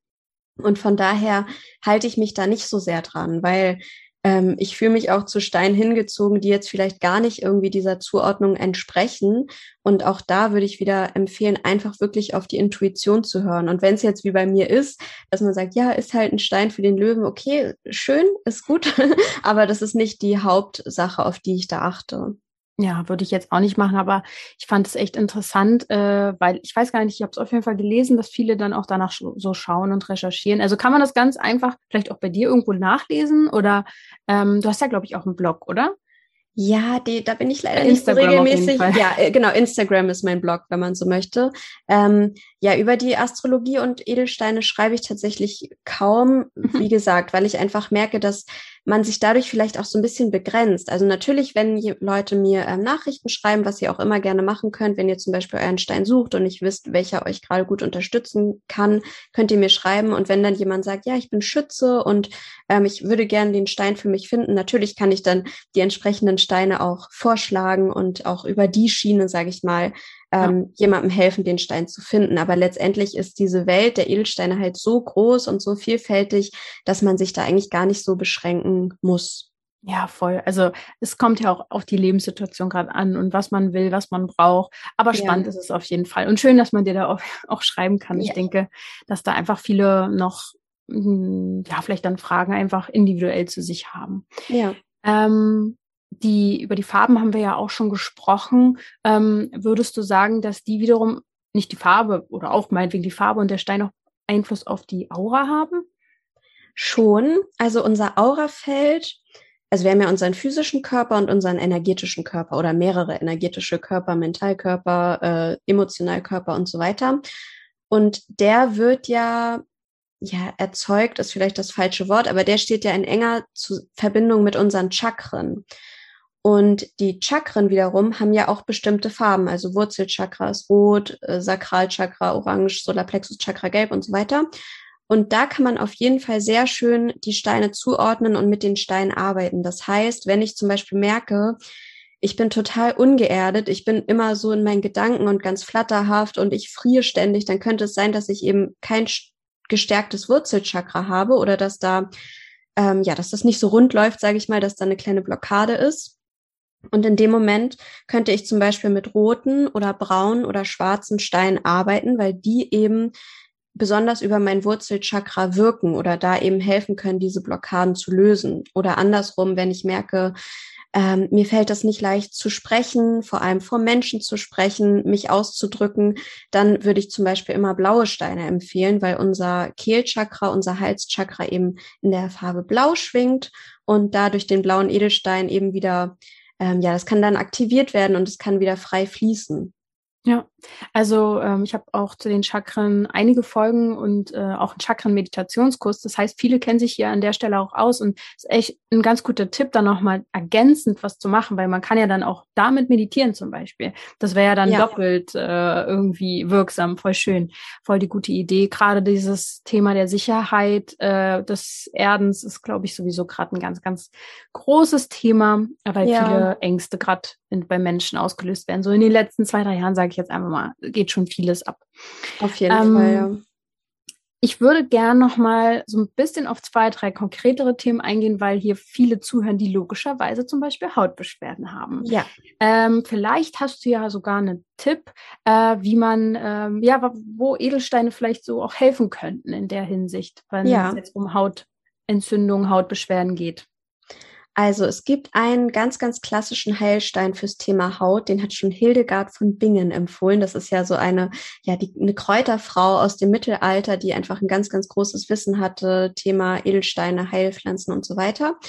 Und von daher halte ich mich da nicht so sehr dran, weil ähm, ich fühle mich auch zu Steinen hingezogen, die jetzt vielleicht gar nicht irgendwie dieser Zuordnung entsprechen. Und auch da würde ich wieder empfehlen, einfach wirklich auf die Intuition zu hören. Und wenn es jetzt wie bei mir ist, dass man sagt, ja, ist halt ein Stein für den Löwen, okay, schön, ist gut, aber das ist nicht die Hauptsache, auf die ich da achte. Ja, würde ich jetzt auch nicht machen, aber ich fand es echt interessant, äh, weil ich weiß gar nicht, ich habe es auf jeden Fall gelesen, dass viele dann auch danach so schauen und recherchieren. Also kann man das ganz einfach vielleicht auch bei dir irgendwo nachlesen oder ähm, du hast ja, glaube ich, auch einen Blog, oder? Ja, die, da bin ich leider nicht so regelmäßig. Ja, äh, genau, Instagram ist mein Blog, wenn man so möchte. Ähm, ja, über die Astrologie und Edelsteine schreibe ich tatsächlich kaum, mhm. wie gesagt, weil ich einfach merke, dass man sich dadurch vielleicht auch so ein bisschen begrenzt. Also natürlich, wenn Leute mir ähm, Nachrichten schreiben, was ihr auch immer gerne machen könnt, wenn ihr zum Beispiel euren Stein sucht und nicht wisst, welcher euch gerade gut unterstützen kann, könnt ihr mir schreiben. Und wenn dann jemand sagt, ja, ich bin Schütze und ähm, ich würde gerne den Stein für mich finden, natürlich kann ich dann die entsprechenden Steine auch vorschlagen und auch über die Schiene, sage ich mal, ähm, ja. jemandem helfen, den Stein zu finden. Aber letztendlich ist diese Welt der Edelsteine halt so groß und so vielfältig, dass man sich da eigentlich gar nicht so beschränken muss. Ja, voll. Also es kommt ja auch auf die Lebenssituation gerade an und was man will, was man braucht. Aber spannend ja. ist es auf jeden Fall. Und schön, dass man dir da auch, auch schreiben kann. Ja. Ich denke, dass da einfach viele noch, hm, ja, vielleicht dann Fragen einfach individuell zu sich haben. Ja. Ähm, die, über die Farben haben wir ja auch schon gesprochen. Ähm, würdest du sagen, dass die wiederum nicht die Farbe oder auch meinetwegen die Farbe und der Stein auch Einfluss auf die Aura haben? Schon. Also unser Aurafeld, also wir haben ja unseren physischen Körper und unseren energetischen Körper oder mehrere energetische Körper, Mentalkörper, äh, Emotionalkörper und so weiter. Und der wird ja ja, erzeugt ist vielleicht das falsche Wort, aber der steht ja in enger Verbindung mit unseren Chakren. Und die Chakren wiederum haben ja auch bestimmte Farben, also Wurzelchakra ist rot, äh, Sakralchakra orange, Solarplexuschakra gelb und so weiter. Und da kann man auf jeden Fall sehr schön die Steine zuordnen und mit den Steinen arbeiten. Das heißt, wenn ich zum Beispiel merke, ich bin total ungeerdet, ich bin immer so in meinen Gedanken und ganz flatterhaft und ich friere ständig, dann könnte es sein, dass ich eben kein gestärktes Wurzelchakra habe oder dass da, ähm, ja, dass das nicht so rund läuft, sage ich mal, dass da eine kleine Blockade ist. Und in dem Moment könnte ich zum Beispiel mit roten oder braunen oder schwarzen Steinen arbeiten, weil die eben besonders über mein Wurzelchakra wirken oder da eben helfen können, diese Blockaden zu lösen. Oder andersrum, wenn ich merke, ähm, mir fällt es nicht leicht zu sprechen, vor allem vor Menschen zu sprechen, mich auszudrücken, dann würde ich zum Beispiel immer blaue Steine empfehlen, weil unser Kehlchakra, unser Halschakra eben in der Farbe blau schwingt und dadurch den blauen Edelstein eben wieder ähm, ja, das kann dann aktiviert werden und es kann wieder frei fließen. Ja, also ähm, ich habe auch zu den Chakren einige Folgen und äh, auch einen Chakren-Meditationskurs. Das heißt, viele kennen sich hier an der Stelle auch aus und es ist echt ein ganz guter Tipp, da nochmal ergänzend was zu machen, weil man kann ja dann auch damit meditieren zum Beispiel. Das wäre ja dann ja. doppelt äh, irgendwie wirksam, voll schön, voll die gute Idee. Gerade dieses Thema der Sicherheit äh, des Erdens ist, glaube ich, sowieso gerade ein ganz, ganz großes Thema, weil ja. viele Ängste gerade bei Menschen ausgelöst werden. So in den letzten zwei, drei Jahren, sage ich jetzt einfach mal, geht schon vieles ab. Auf jeden ähm, Fall, ja. Ich würde gern noch mal so ein bisschen auf zwei, drei konkretere Themen eingehen, weil hier viele zuhören, die logischerweise zum Beispiel Hautbeschwerden haben. Ja. Ähm, vielleicht hast du ja sogar einen Tipp, äh, wie man, ähm, ja, wo Edelsteine vielleicht so auch helfen könnten in der Hinsicht, wenn ja. es jetzt um Hautentzündung, Hautbeschwerden geht. Also es gibt einen ganz, ganz klassischen Heilstein fürs Thema Haut, den hat schon Hildegard von Bingen empfohlen. Das ist ja so eine, ja, die, eine Kräuterfrau aus dem Mittelalter, die einfach ein ganz, ganz großes Wissen hatte, Thema Edelsteine, Heilpflanzen und so weiter.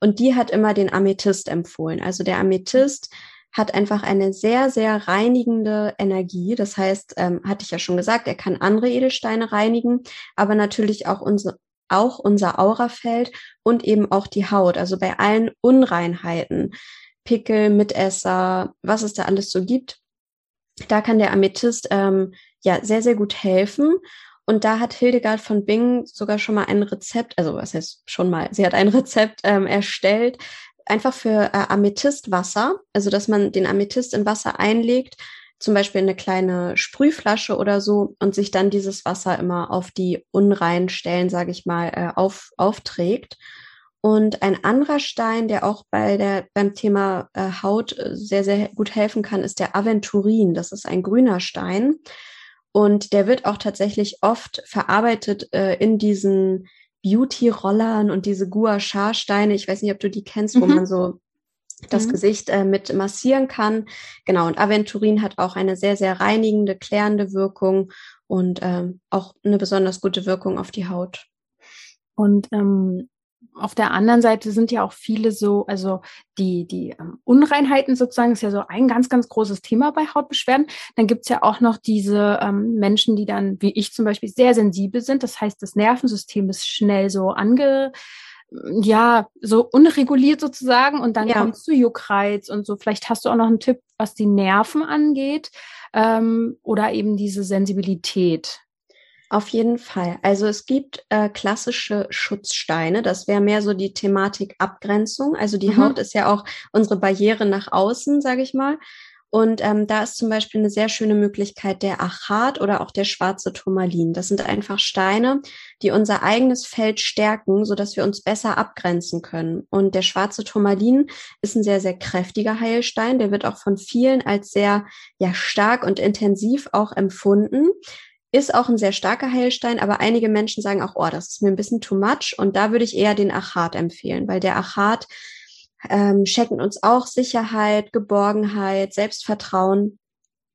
Und die hat immer den Amethyst empfohlen. Also der Amethyst hat einfach eine sehr, sehr reinigende Energie. Das heißt, ähm, hatte ich ja schon gesagt, er kann andere Edelsteine reinigen, aber natürlich auch unsere, auch unser Aurafeld und eben auch die Haut. Also bei allen Unreinheiten, Pickel, Mitesser, was es da alles so gibt, da kann der Amethyst ähm, ja sehr, sehr gut helfen. Und da hat Hildegard von Bingen sogar schon mal ein Rezept, also was heißt schon mal, sie hat ein Rezept ähm, erstellt, einfach für äh, Amethystwasser, also dass man den Amethyst in Wasser einlegt zum Beispiel eine kleine Sprühflasche oder so und sich dann dieses Wasser immer auf die unreinen Stellen, sage ich mal, äh, auf, aufträgt. Und ein anderer Stein, der auch bei der, beim Thema äh, Haut äh, sehr, sehr gut helfen kann, ist der Aventurin. Das ist ein grüner Stein. Und der wird auch tatsächlich oft verarbeitet äh, in diesen Beauty-Rollern und diese Gua Sha-Steine. Ich weiß nicht, ob du die kennst, wo mhm. man so das mhm. Gesicht äh, mit massieren kann. Genau, und Aventurin hat auch eine sehr, sehr reinigende, klärende Wirkung und ähm, auch eine besonders gute Wirkung auf die Haut. Und ähm, auf der anderen Seite sind ja auch viele so, also die, die ähm, Unreinheiten sozusagen ist ja so ein ganz, ganz großes Thema bei Hautbeschwerden. Dann gibt's ja auch noch diese ähm, Menschen, die dann, wie ich zum Beispiel, sehr sensibel sind. Das heißt, das Nervensystem ist schnell so ange, ja, so unreguliert sozusagen und dann ja. kommst du Juckreiz und so. Vielleicht hast du auch noch einen Tipp, was die Nerven angeht ähm, oder eben diese Sensibilität. Auf jeden Fall. Also es gibt äh, klassische Schutzsteine. Das wäre mehr so die Thematik Abgrenzung. Also die mhm. Haut ist ja auch unsere Barriere nach außen, sage ich mal. Und ähm, da ist zum Beispiel eine sehr schöne Möglichkeit der Achat oder auch der schwarze Turmalin. Das sind einfach Steine, die unser eigenes Feld stärken, so dass wir uns besser abgrenzen können. Und der schwarze Turmalin ist ein sehr, sehr kräftiger Heilstein. Der wird auch von vielen als sehr, ja, stark und intensiv auch empfunden ist auch ein sehr starker Heilstein, aber einige Menschen sagen auch, oh, das ist mir ein bisschen too much. Und da würde ich eher den Achat empfehlen, weil der Achat ähm, schenken uns auch Sicherheit, Geborgenheit, Selbstvertrauen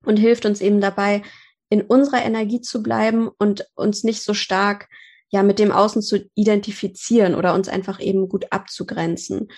und hilft uns eben dabei, in unserer Energie zu bleiben und uns nicht so stark ja mit dem Außen zu identifizieren oder uns einfach eben gut abzugrenzen.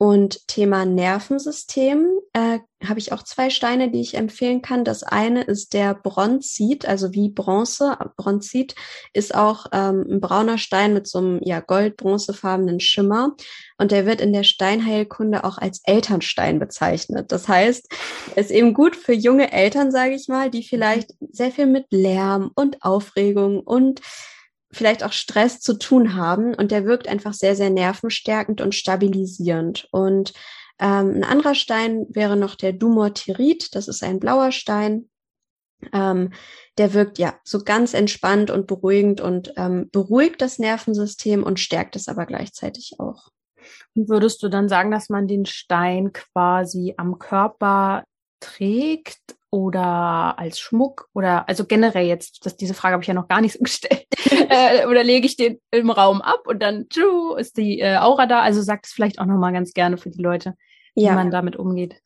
Und Thema Nervensystem äh, habe ich auch zwei Steine, die ich empfehlen kann. Das eine ist der Bronzit, also wie Bronze. Bronzit ist auch ähm, ein brauner Stein mit so einem ja, gold-bronzefarbenen Schimmer. Und der wird in der Steinheilkunde auch als Elternstein bezeichnet. Das heißt, er ist eben gut für junge Eltern, sage ich mal, die vielleicht sehr viel mit Lärm und Aufregung und vielleicht auch Stress zu tun haben und der wirkt einfach sehr, sehr nervenstärkend und stabilisierend. Und ähm, ein anderer Stein wäre noch der Dumortirit, das ist ein blauer Stein. Ähm, der wirkt ja so ganz entspannt und beruhigend und ähm, beruhigt das Nervensystem und stärkt es aber gleichzeitig auch. Und würdest du dann sagen, dass man den Stein quasi am Körper trägt oder als Schmuck oder also generell jetzt, das, diese Frage habe ich ja noch gar nicht so gestellt. äh, oder lege ich den im Raum ab und dann tschu, ist die äh, Aura da? Also sagt es vielleicht auch nochmal ganz gerne für die Leute, ja. wie man damit umgeht.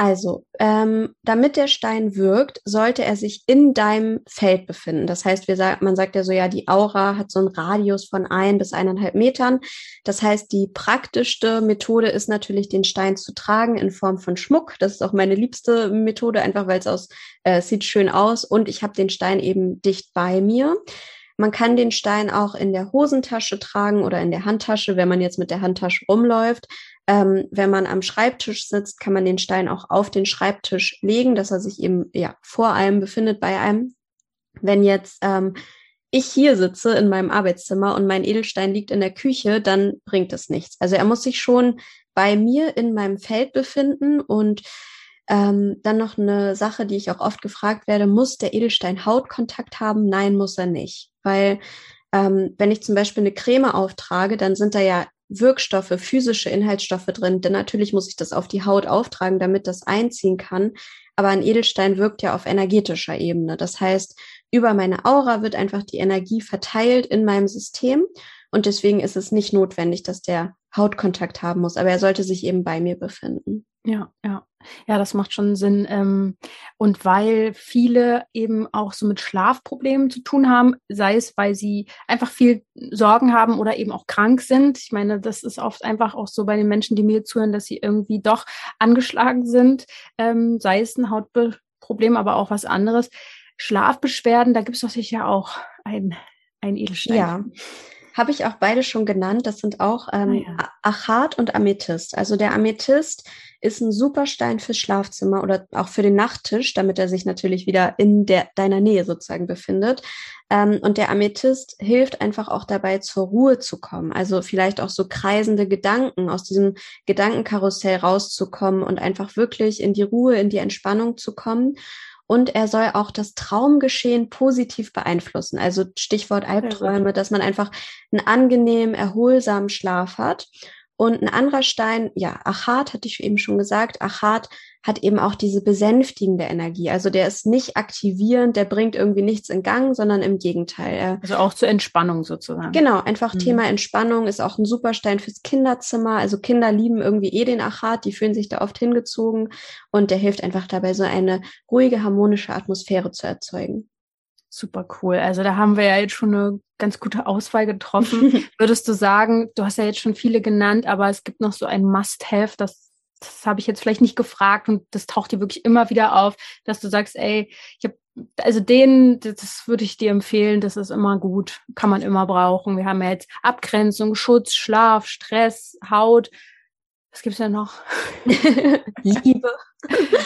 Also, ähm, damit der Stein wirkt, sollte er sich in deinem Feld befinden. Das heißt, wir sagen, man sagt ja so, ja, die Aura hat so einen Radius von ein bis eineinhalb Metern. Das heißt, die praktischste Methode ist natürlich, den Stein zu tragen in Form von Schmuck. Das ist auch meine liebste Methode, einfach weil es aus äh, sieht schön aus und ich habe den Stein eben dicht bei mir. Man kann den Stein auch in der Hosentasche tragen oder in der Handtasche, wenn man jetzt mit der Handtasche rumläuft. Ähm, wenn man am Schreibtisch sitzt, kann man den Stein auch auf den Schreibtisch legen, dass er sich eben ja vor einem befindet, bei einem. Wenn jetzt ähm, ich hier sitze in meinem Arbeitszimmer und mein Edelstein liegt in der Küche, dann bringt es nichts. Also er muss sich schon bei mir in meinem Feld befinden und ähm, dann noch eine Sache, die ich auch oft gefragt werde, muss der Edelstein Hautkontakt haben? Nein, muss er nicht. Weil ähm, wenn ich zum Beispiel eine Creme auftrage, dann sind da ja Wirkstoffe, physische Inhaltsstoffe drin. Denn natürlich muss ich das auf die Haut auftragen, damit das einziehen kann. Aber ein Edelstein wirkt ja auf energetischer Ebene. Das heißt, über meine Aura wird einfach die Energie verteilt in meinem System. Und deswegen ist es nicht notwendig, dass der Hautkontakt haben muss. Aber er sollte sich eben bei mir befinden. Ja, ja. Ja, das macht schon Sinn. Ähm, und weil viele eben auch so mit Schlafproblemen zu tun haben, sei es, weil sie einfach viel Sorgen haben oder eben auch krank sind. Ich meine, das ist oft einfach auch so bei den Menschen, die mir zuhören, dass sie irgendwie doch angeschlagen sind, ähm, sei es ein Hautproblem, aber auch was anderes. Schlafbeschwerden, da gibt es doch sicher auch ein, ein Edelstein. Ja. Habe ich auch beide schon genannt. Das sind auch ähm, ah, ja. Achat und Amethyst. Also der Amethyst ist ein super Stein fürs Schlafzimmer oder auch für den Nachttisch, damit er sich natürlich wieder in der, deiner Nähe sozusagen befindet. Ähm, und der Amethyst hilft einfach auch dabei, zur Ruhe zu kommen. Also vielleicht auch so kreisende Gedanken aus diesem Gedankenkarussell rauszukommen und einfach wirklich in die Ruhe, in die Entspannung zu kommen. Und er soll auch das Traumgeschehen positiv beeinflussen. Also Stichwort Albträume, dass man einfach einen angenehmen, erholsamen Schlaf hat. Und ein anderer Stein, ja, Achat hatte ich eben schon gesagt, Achat hat eben auch diese besänftigende Energie. Also der ist nicht aktivierend, der bringt irgendwie nichts in Gang, sondern im Gegenteil. Also auch zur Entspannung sozusagen. Genau, einfach mhm. Thema Entspannung ist auch ein super Stein fürs Kinderzimmer. Also Kinder lieben irgendwie eh den Achat, die fühlen sich da oft hingezogen und der hilft einfach dabei, so eine ruhige, harmonische Atmosphäre zu erzeugen. Super cool. Also da haben wir ja jetzt schon eine ganz gute Auswahl getroffen. Würdest du sagen, du hast ja jetzt schon viele genannt, aber es gibt noch so ein Must-Have, das, das habe ich jetzt vielleicht nicht gefragt und das taucht dir wirklich immer wieder auf, dass du sagst, ey, ich habe also den, das würde ich dir empfehlen, das ist immer gut, kann man immer brauchen. Wir haben ja jetzt Abgrenzung, Schutz, Schlaf, Stress, Haut. Was gibt's denn noch? Liebe.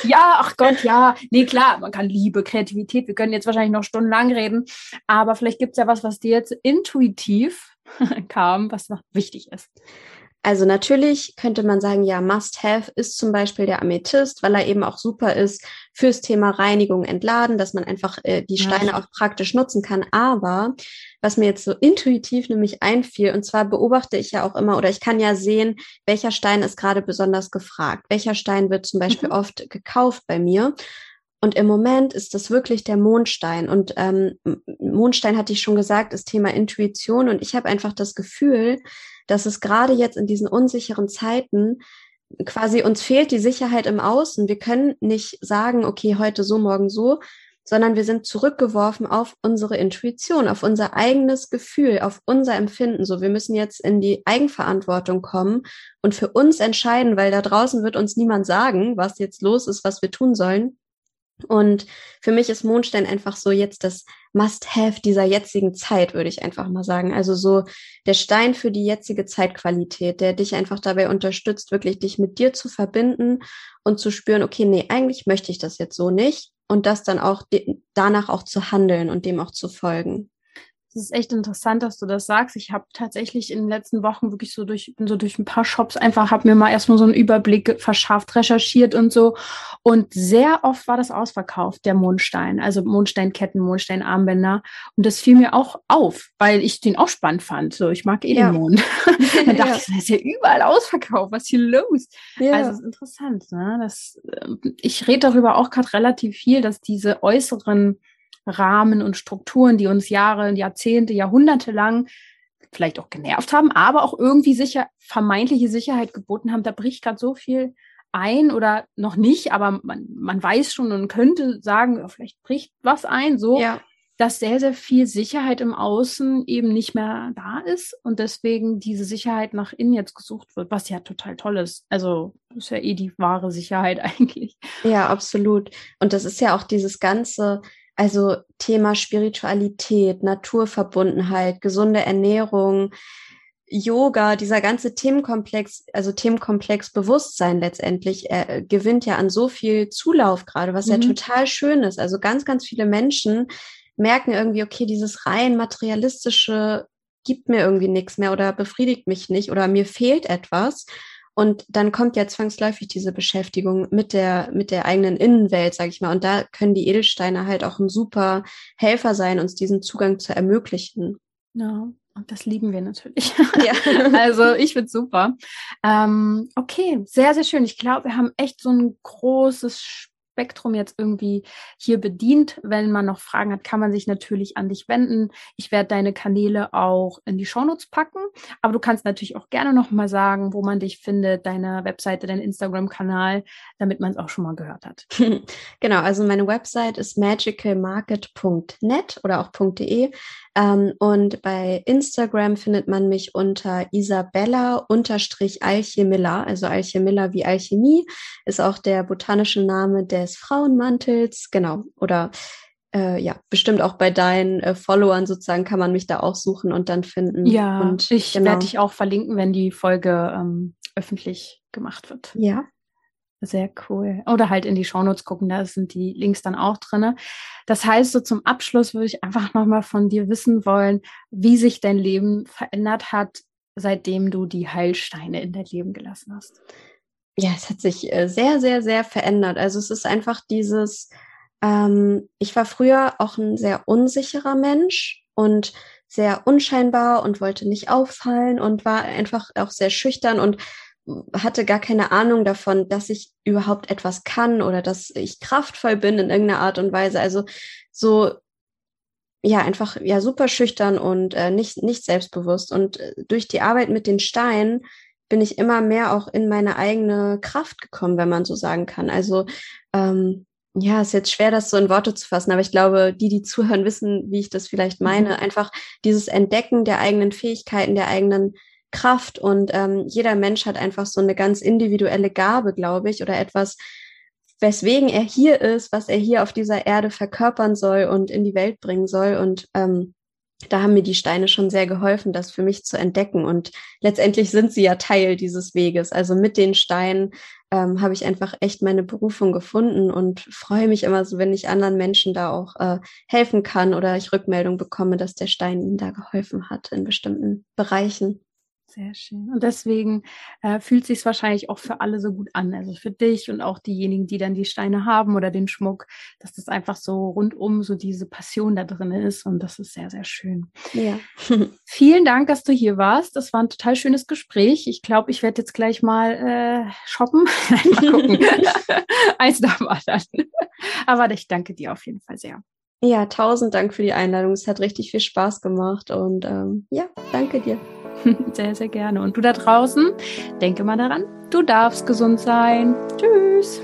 ja, ach Gott, ja. Nee, klar, man kann Liebe, Kreativität, wir können jetzt wahrscheinlich noch stundenlang reden, aber vielleicht gibt's ja was, was dir jetzt intuitiv kam, was noch wichtig ist. Also natürlich könnte man sagen, ja, Must-Have ist zum Beispiel der Amethyst, weil er eben auch super ist fürs Thema Reinigung, Entladen, dass man einfach äh, die Steine ja. auch praktisch nutzen kann. Aber was mir jetzt so intuitiv nämlich einfiel, und zwar beobachte ich ja auch immer oder ich kann ja sehen, welcher Stein ist gerade besonders gefragt. Welcher Stein wird zum Beispiel mhm. oft gekauft bei mir. Und im Moment ist das wirklich der Mondstein. Und ähm, Mondstein hatte ich schon gesagt, ist Thema Intuition. Und ich habe einfach das Gefühl, dass es gerade jetzt in diesen unsicheren Zeiten quasi uns fehlt die Sicherheit im Außen. Wir können nicht sagen, okay, heute so, morgen so. sondern wir sind zurückgeworfen auf unsere Intuition, auf unser eigenes Gefühl, auf unser Empfinden. So, wir müssen jetzt in die Eigenverantwortung kommen und für uns entscheiden, weil da draußen wird uns niemand sagen, was jetzt los ist, was wir tun sollen. Und für mich ist Mondstein einfach so jetzt das Must-Have dieser jetzigen Zeit, würde ich einfach mal sagen. Also so der Stein für die jetzige Zeitqualität, der dich einfach dabei unterstützt, wirklich dich mit dir zu verbinden und zu spüren, okay, nee, eigentlich möchte ich das jetzt so nicht. Und das dann auch danach auch zu handeln und dem auch zu folgen. Das ist echt interessant, dass du das sagst. Ich habe tatsächlich in den letzten Wochen wirklich so durch, bin so durch ein paar Shops einfach, habe mir mal erstmal so einen Überblick verschafft, recherchiert und so. Und sehr oft war das ausverkauft, der Mondstein. Also Mondsteinketten, Mondsteinarmbänder. Und das fiel mir auch auf, weil ich den auch spannend fand. So, ich mag eh ja. den Mond. Dann dachte ja. ich, das ist ja überall ausverkauft. Was hier los? Ja. Also, ist interessant. Ne? Das, ähm, ich rede darüber auch gerade relativ viel, dass diese äußeren Rahmen und Strukturen, die uns Jahre, Jahrzehnte, Jahrhunderte lang vielleicht auch genervt haben, aber auch irgendwie sicher, vermeintliche Sicherheit geboten haben. Da bricht gerade so viel ein oder noch nicht, aber man, man weiß schon und könnte sagen, vielleicht bricht was ein, so, ja. dass sehr, sehr viel Sicherheit im Außen eben nicht mehr da ist und deswegen diese Sicherheit nach innen jetzt gesucht wird, was ja total toll ist. Also, das ist ja eh die wahre Sicherheit eigentlich. Ja, absolut. Und das ist ja auch dieses ganze, also Thema Spiritualität, Naturverbundenheit, gesunde Ernährung, Yoga, dieser ganze Themenkomplex, also Themenkomplex Bewusstsein letztendlich, äh, gewinnt ja an so viel Zulauf gerade, was mhm. ja total schön ist. Also ganz, ganz viele Menschen merken irgendwie, okay, dieses rein materialistische gibt mir irgendwie nichts mehr oder befriedigt mich nicht oder mir fehlt etwas. Und dann kommt ja zwangsläufig diese Beschäftigung mit der, mit der eigenen Innenwelt, sag ich mal. Und da können die Edelsteine halt auch ein super Helfer sein, uns diesen Zugang zu ermöglichen. Ja, und das lieben wir natürlich. Ja. also ich finde super. Ähm, okay, sehr, sehr schön. Ich glaube, wir haben echt so ein großes Spektrum jetzt irgendwie hier bedient. Wenn man noch Fragen hat, kann man sich natürlich an dich wenden. Ich werde deine Kanäle auch in die Shownotes packen, aber du kannst natürlich auch gerne noch mal sagen, wo man dich findet, deine Webseite, dein Instagram-Kanal, damit man es auch schon mal gehört hat. genau, also meine Website ist magicalmarket.net oder auch .de. Ähm, und bei Instagram findet man mich unter Isabella unterstrich Alchemilla, also Alchemilla wie Alchemie, ist auch der botanische Name des Frauenmantels, genau, oder äh, ja, bestimmt auch bei deinen äh, Followern sozusagen kann man mich da auch suchen und dann finden. Ja, und ich genau. werde dich auch verlinken, wenn die Folge ähm, öffentlich gemacht wird. Ja, sehr cool. Oder halt in die Shownotes gucken, da sind die Links dann auch drinne. Das heißt, so zum Abschluss würde ich einfach nochmal von dir wissen wollen, wie sich dein Leben verändert hat, seitdem du die Heilsteine in dein Leben gelassen hast. Ja, es hat sich äh, sehr, sehr, sehr verändert. Also es ist einfach dieses, ähm, ich war früher auch ein sehr unsicherer Mensch und sehr unscheinbar und wollte nicht auffallen und war einfach auch sehr schüchtern und hatte gar keine Ahnung davon, dass ich überhaupt etwas kann oder dass ich kraftvoll bin in irgendeiner Art und Weise. Also so ja einfach ja super schüchtern und äh, nicht nicht selbstbewusst und äh, durch die Arbeit mit den Steinen bin ich immer mehr auch in meine eigene Kraft gekommen, wenn man so sagen kann. Also ähm, ja, ist jetzt schwer, das so in Worte zu fassen, aber ich glaube, die, die zuhören, wissen, wie ich das vielleicht meine. Mhm. Einfach dieses Entdecken der eigenen Fähigkeiten, der eigenen Kraft und ähm, jeder Mensch hat einfach so eine ganz individuelle Gabe, glaube ich, oder etwas, weswegen er hier ist, was er hier auf dieser Erde verkörpern soll und in die Welt bringen soll. Und ähm, da haben mir die Steine schon sehr geholfen, das für mich zu entdecken. Und letztendlich sind sie ja Teil dieses Weges. Also mit den Steinen ähm, habe ich einfach echt meine Berufung gefunden und freue mich immer so, wenn ich anderen Menschen da auch äh, helfen kann oder ich Rückmeldung bekomme, dass der Stein ihnen da geholfen hat in bestimmten Bereichen. Sehr schön. Und deswegen äh, fühlt sich wahrscheinlich auch für alle so gut an. Also für dich und auch diejenigen, die dann die Steine haben oder den Schmuck, dass das einfach so rundum so diese Passion da drin ist. Und das ist sehr, sehr schön. Ja. Vielen Dank, dass du hier warst. Das war ein total schönes Gespräch. Ich glaube, ich werde jetzt gleich mal äh, shoppen. mal gucken. Eins nach dem anderen. Aber ich danke dir auf jeden Fall sehr. Ja, tausend Dank für die Einladung. Es hat richtig viel Spaß gemacht. Und ähm, ja, danke dir. Sehr, sehr gerne. Und du da draußen, denke mal daran, du darfst gesund sein. Tschüss.